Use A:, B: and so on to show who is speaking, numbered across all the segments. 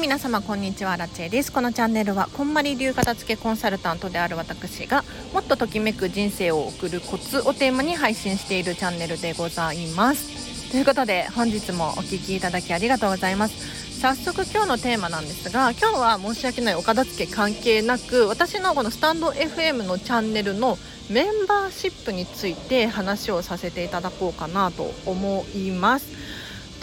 A: 皆様こんにちはラチェです。このチャンネルはこんまり流片付けコンサルタントである私がもっとときめく人生を送るコツをテーマに配信しているチャンネルでございます。ということで本日もお聴きいただきありがとうございます。早速今日のテーマなんですが今日は申し訳ないお片付け関係なく私のこのスタンド FM のチャンネルのメンバーシップについて話をさせていただこうかなと思います。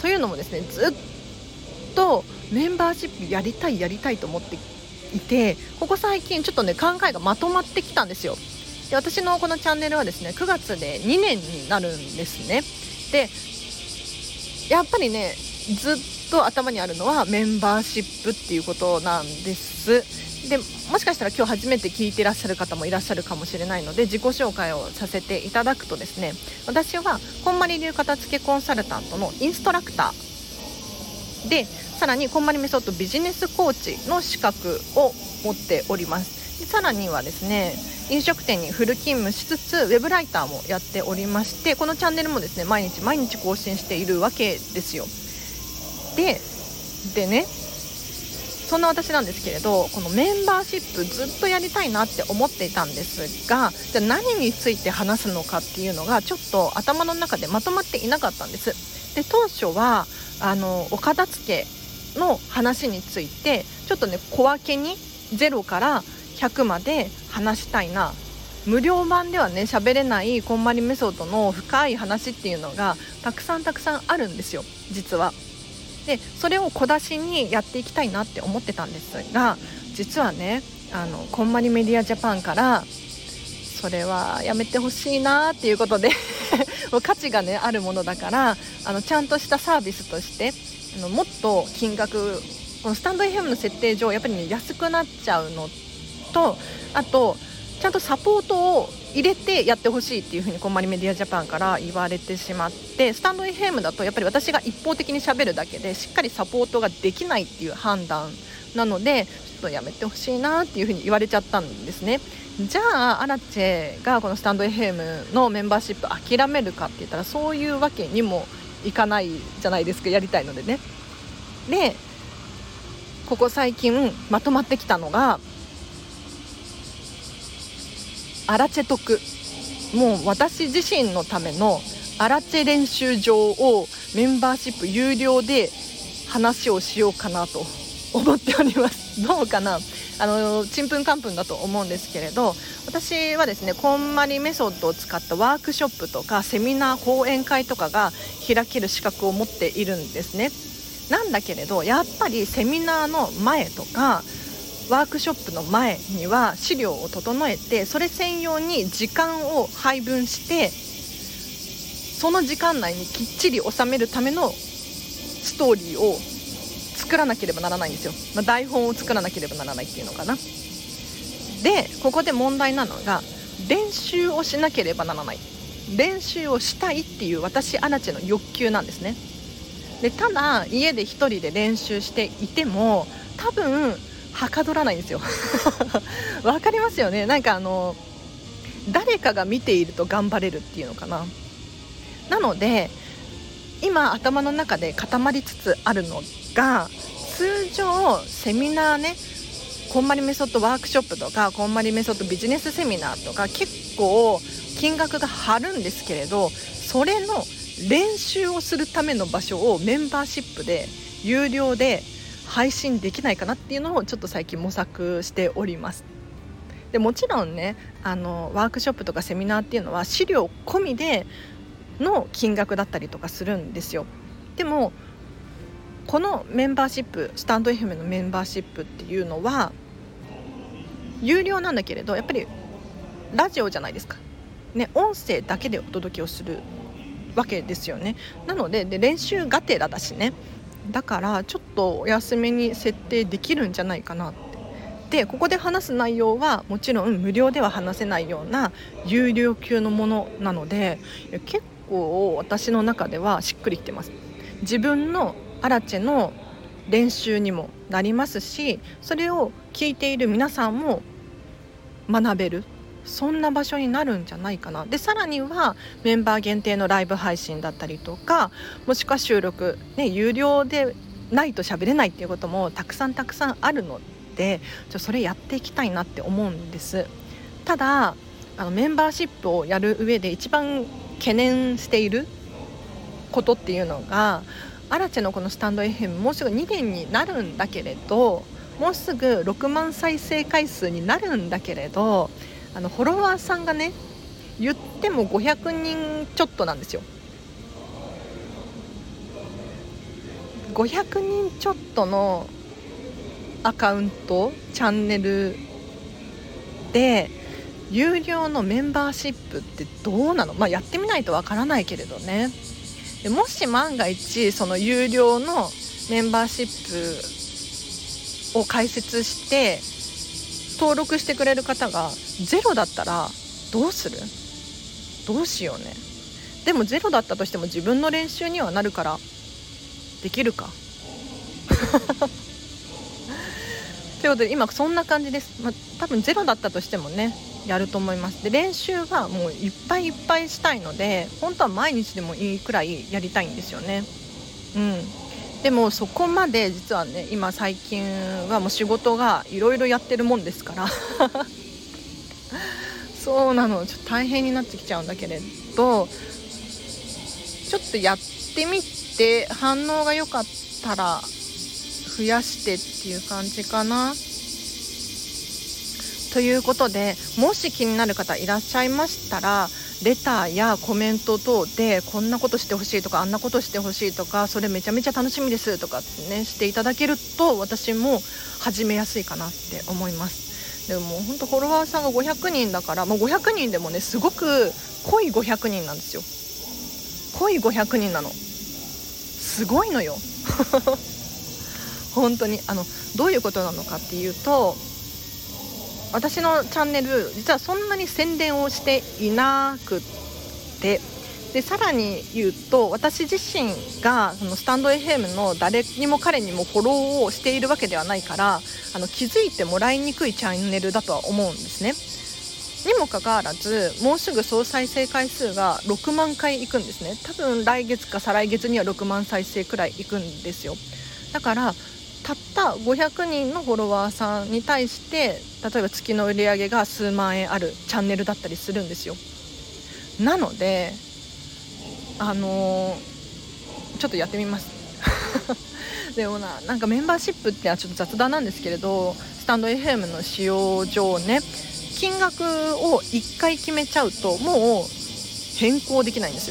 A: というのもですねずっとメンバーシップやりたいやりたいと思っていてここ最近ちょっとね考えがまとまってきたんですよ。で私のこのチャンネルはですね9月で2年になるんですね。でやっぱりねずっと頭にあるのはメンバーシップっていうことなんです。でもしかしたら今日初めて聞いてらっしゃる方もいらっしゃるかもしれないので自己紹介をさせていただくとですね私はこんまり流片付けコンサルタントのインストラクターでさらにこんまりメソッドビジネスコーチの資格を持っております。でさらにはですね飲食店にフル勤務しつつウェブライターもやっておりましてこのチャンネルもですね毎日毎日更新しているわけですよ。ででねそんな私なんですけれどこのメンバーシップずっとやりたいなって思っていたんですがじゃあ何について話すのかっていうのがちょっと頭の中でまとまっていなかったんです。で当初はあのお片付けの話についてちょっとね小分けに0から100まで話したいな無料版ではね喋れないこんまりメソッドの深い話っていうのがたくさんたくさんあるんですよ実は。でそれを小出しにやっていきたいなって思ってたんですが実はねあのこんまりメディアジャパンからそれはやめてほしいなっていうことで 価値がねあるものだからあのちゃんとしたサービスとしてあのもっと金額このスタンド FM の設定上やっぱりね安くなっちゃうのとあとちゃんとサポートを入れてやってほしいっていうふうにこんまりメディアジャパンから言われてしまってスタンド FM だとやっぱり私が一方的にしゃべるだけでしっかりサポートができないっていう判断なのでちょっとやめてほしいなっていうふうに言われちゃったんですね。じゃあアラチェがこのスタンド FM のメンバーシップ諦めるかって言ったらそういうわけにもいかないじゃないですかやりたいのでね。でここ最近まとまってきたのがアラチェ得もう私自身のためのアラチェ練習場をメンバーシップ有料で話をしようかなと思っております。どうかな？あのちんぷんかんぷんだと思うんですけれど私はですねこんまりメソッドを使ったワークショップとかセミナー講演会とかが開ける資格を持っているんですね。なんだけれどやっぱりセミナーの前とかワークショップの前には資料を整えてそれ専用に時間を配分してその時間内にきっちり収めるためのストーリーを作らなければならないんですよ、まあ、台本を作らなければならないっていうのかな。でここで問題なのが練習をしなければならない。練習をしたいっていう私アラチの欲求なんですね。でただ家で1人で練習していても多分はかどらないんですよ。わかりますよね。なんかあの誰かが見ていると頑張れるっていうのかな。なので今頭の中で固まりつつあるのが通常セミナーねこんまりメソッドワークショップとかこんまりメソッドビジネスセミナーとか結構金額が張るんですけれどそれの練習をするための場所をメンバーシップで有料で配信できないかなっていうのをちょっと最近模索しております。でもちろんねあのワークショップとかセミナーっていうのは資料込みでの金額だったりとかするんですよ。でもこのメンバーシップスタンド FM のメンバーシップっていうのは有料なんだけれどやっぱりラジオじゃないですか、ね、音声だけでお届けをするわけですよね。なのでで練習がてらだしね。だからちょっとお休みに設定できるんじゃないかなって。でここで話す内容はもちろん無料では話せないような有料級のものなので結構私の中ではしっくりきてます。自分のアラチェの練習にもなりますしそれを聞いている皆さんも学べる。そんな場所になるんじゃないかな。でさらにはメンバー限定のライブ配信だったりとかもしくは収録、ね、有料でないと喋れないっていうこともたくさんたくさんあるのでちょそれやっていきたいなって思うんです。ただあのメンバーシップをやる上で一番懸念していることっていうのがアラチェのこのスタンド FM もうすぐ2年になるんだけれどもうすぐ6万再生回数になるんだけれどあのフォロワーさんがね言っても500人ちょっとなんですよ。500人ちょっとのアカウントチャンネルで有料のメンバーシップってどうなの？まあやってみないとわからないけれどね。でもし万が一その有料のメンバーシップを開設して登録してくれる方がゼロだったらどうする？どうしようね。でもゼロだったとしても自分の練習にはなるからできるか。ということで今そんな感じです、まあ、多分ゼロだったとしてもねやると思います。で練習はもういっぱいいっぱいしたいので本当は毎日でもいいくらいやりたいんですよね。うん。でもそこまで実はね今最近はもう仕事がいろいろやってるもんですから。そうなの。ちょっと大変になってきちゃうんだけれどちょっとやってみて反応が良かったら増やしてっていう感じかな。ということでもし気になる方いらっしゃいましたらレターやコメント等でこんなことしてほしいとかあんなことしてほしいとかそれめちゃめちゃ楽しみですとかねしていただけると私も始めやすいかなって思います。でももうほんとフォロワーさんが500人だからもう500人でもねすごく濃い500人なんですよ。濃い500人なの。すごいのよ。本当にあのどういうことなのかっていうと私のチャンネル実はそんなに宣伝をしていなくって。でさらに言うと私自身がそのスタンド FM の誰にも彼にもフォローをしているわけではないからあの気づいてもらいにくいチャンネルだとは思うんですね。にもかかわらずもうすぐ総再生回数が6万回いくんですね。多分来月か再来月には6万再生くらいいくんですよ。だからたった500人のフォロワーさんに対して例えば月の売り上げが数万円あるチャンネルだったりするんですよ。なのであのー、ちょっとやってみます。でもななんかメンバーシップってはちょっと雑談なんですけれどスタンド FM の使用上ね金額を1回決めちゃうともう変更できないんです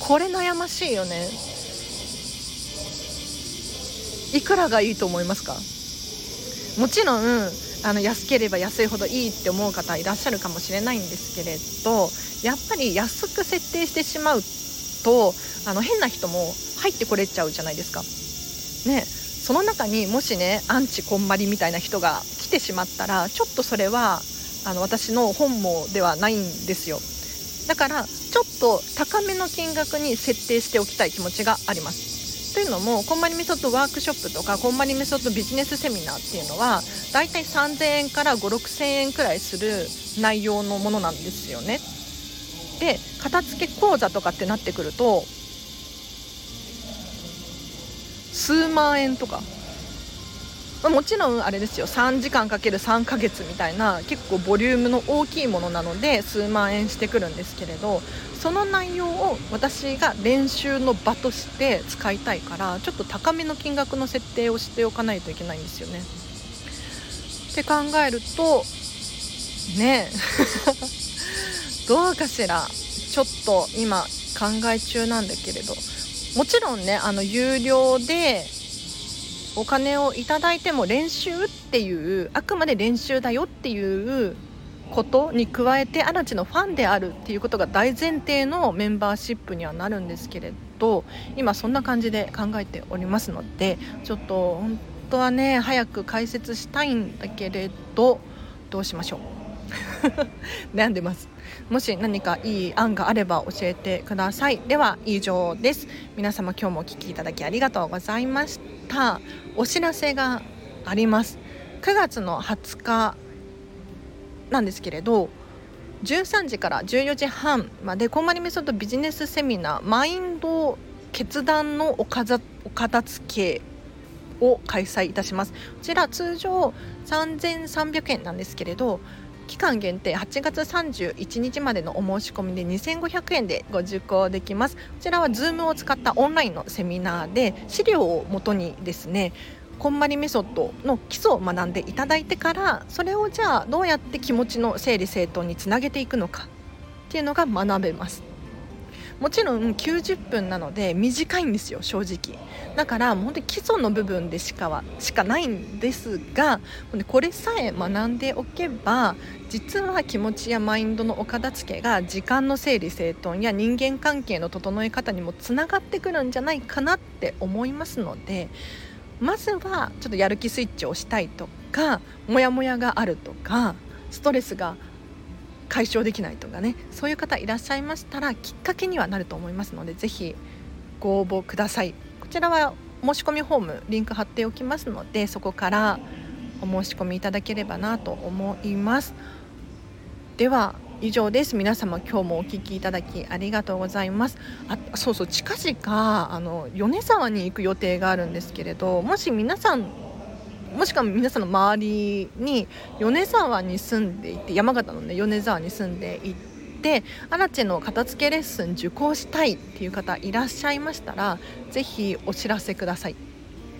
A: よ。これ悩ましいよね。いくらがいいと思いますか？もちろんあの安ければ安いほどいいって思う方いらっしゃるかもしれないんですけれどやっぱり安く設定してしまうとあの変な人も入ってこれちゃうじゃないですか。ねその中にもしねアンチこんまりみたいな人が来てしまったらちょっとそれはあの私の本望ではないんですよ。だからちょっと高めの金額に設定しておきたい気持ちがあります。というのもこんまりメソッドワークショップとかこんまりメソッドビジネスセミナーっていうのはだいたい3000円から5 6 0 0 0円くらいする内容のものなんですよね。で片付け講座とかってなってくると数万円とかもちろんあれですよ。3時間かける3ヶ月みたいな結構ボリュームの大きいものなので数万円してくるんですけれどその内容を私が練習の場として使いたいからちょっと高めの金額の設定をしておかないといけないんですよね。って考えるとね どうかしら。ちょっと今考え中なんだけれど。もちろんねあの有料でお金をいただいても練習っていうあくまで練習だよっていうことに加えて嵐のファンであるっていうことが大前提のメンバーシップにはなるんですけれど今そんな感じで考えておりますのでちょっと本当はね早く解説したいんだけれどどうしましょう？悩んでます。もし何かいい案があれば教えてください。では以上です。皆様今日もお聴きいただきありがとうございました。お知らせがあります。9月の20日なんですけれど13時から14時半までこんまりメソッドビジネスセミナーマインド決断のおかざお片付けを開催いたします。こちら通常3300円なんですけれど期間限定8月31日までのお申し込みで2500円でご受講できます。こちらは Zoom を使ったオンラインのセミナーで資料をもとにですねこんまりメソッドの基礎を学んでいただいてからそれをじゃあどうやって気持ちの整理整頓につなげていくのかっていうのが学べます。もちろん90分なので短いんですよ正直。だからもう本当に基礎の部分でしかはしかないんですがこれさえ学んでおけば実は気持ちやマインドのお片付けが時間の整理整頓や人間関係の整え方にもつながってくるんじゃないかなって思いますのでまずはちょっとやる気スイッチをしたいとかモヤモヤがあるとかストレスが解消できないとかねそういう方いらっしゃいましたらきっかけにはなると思いますので是非ご応募ください。こちらは申し込みフォームリンク貼っておきますのでそこからお申し込みいただければなと思います。では以上です。皆様今日もお聞きいただきありがとうございます。あそうそう近々あの米沢に行く予定があるんですけれどもし皆さんもしくは皆さんの周りに米沢に住んでいて山形のね米沢に住んでいてアラチェの片付けレッスン受講したいっていう方いらっしゃいましたら是非お知らせください。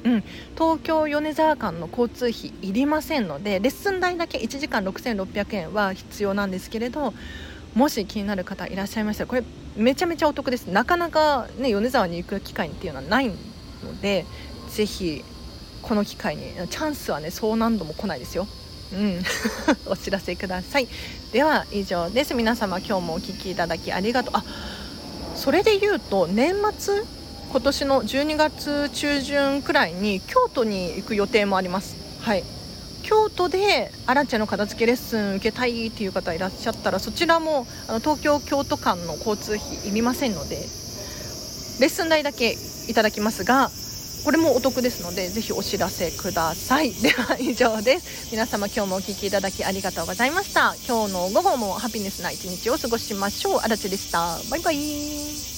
A: うん、東京米沢間の交通費いりませんのでレッスン代だけ1時間6600円は必要なんですけれどもし気になる方いらっしゃいましたらこれめちゃめちゃお得ですなかなかね米沢に行く機会っていうのはないのでぜひこの機会にチャンスはねそう何度も来ないですよ。うん、お知らせください。では以上です。皆様今日もお聴きいただきありがとう。あそれで言うと年末？今年の12月中旬くらいに京都に行く予定もあります。はい。京都でアラチェの片付けレッスン受けたいっていう方いらっしゃったらそちらもあの東京京都間の交通費いりませんのでレッスン代だけいただきますがこれもお得ですのでぜひお知らせください。では以上です。皆様今日もお聴きいただきありがとうございました。今日の午後もハピネスな一日を過ごしましょう。あらちでした。バイバイ。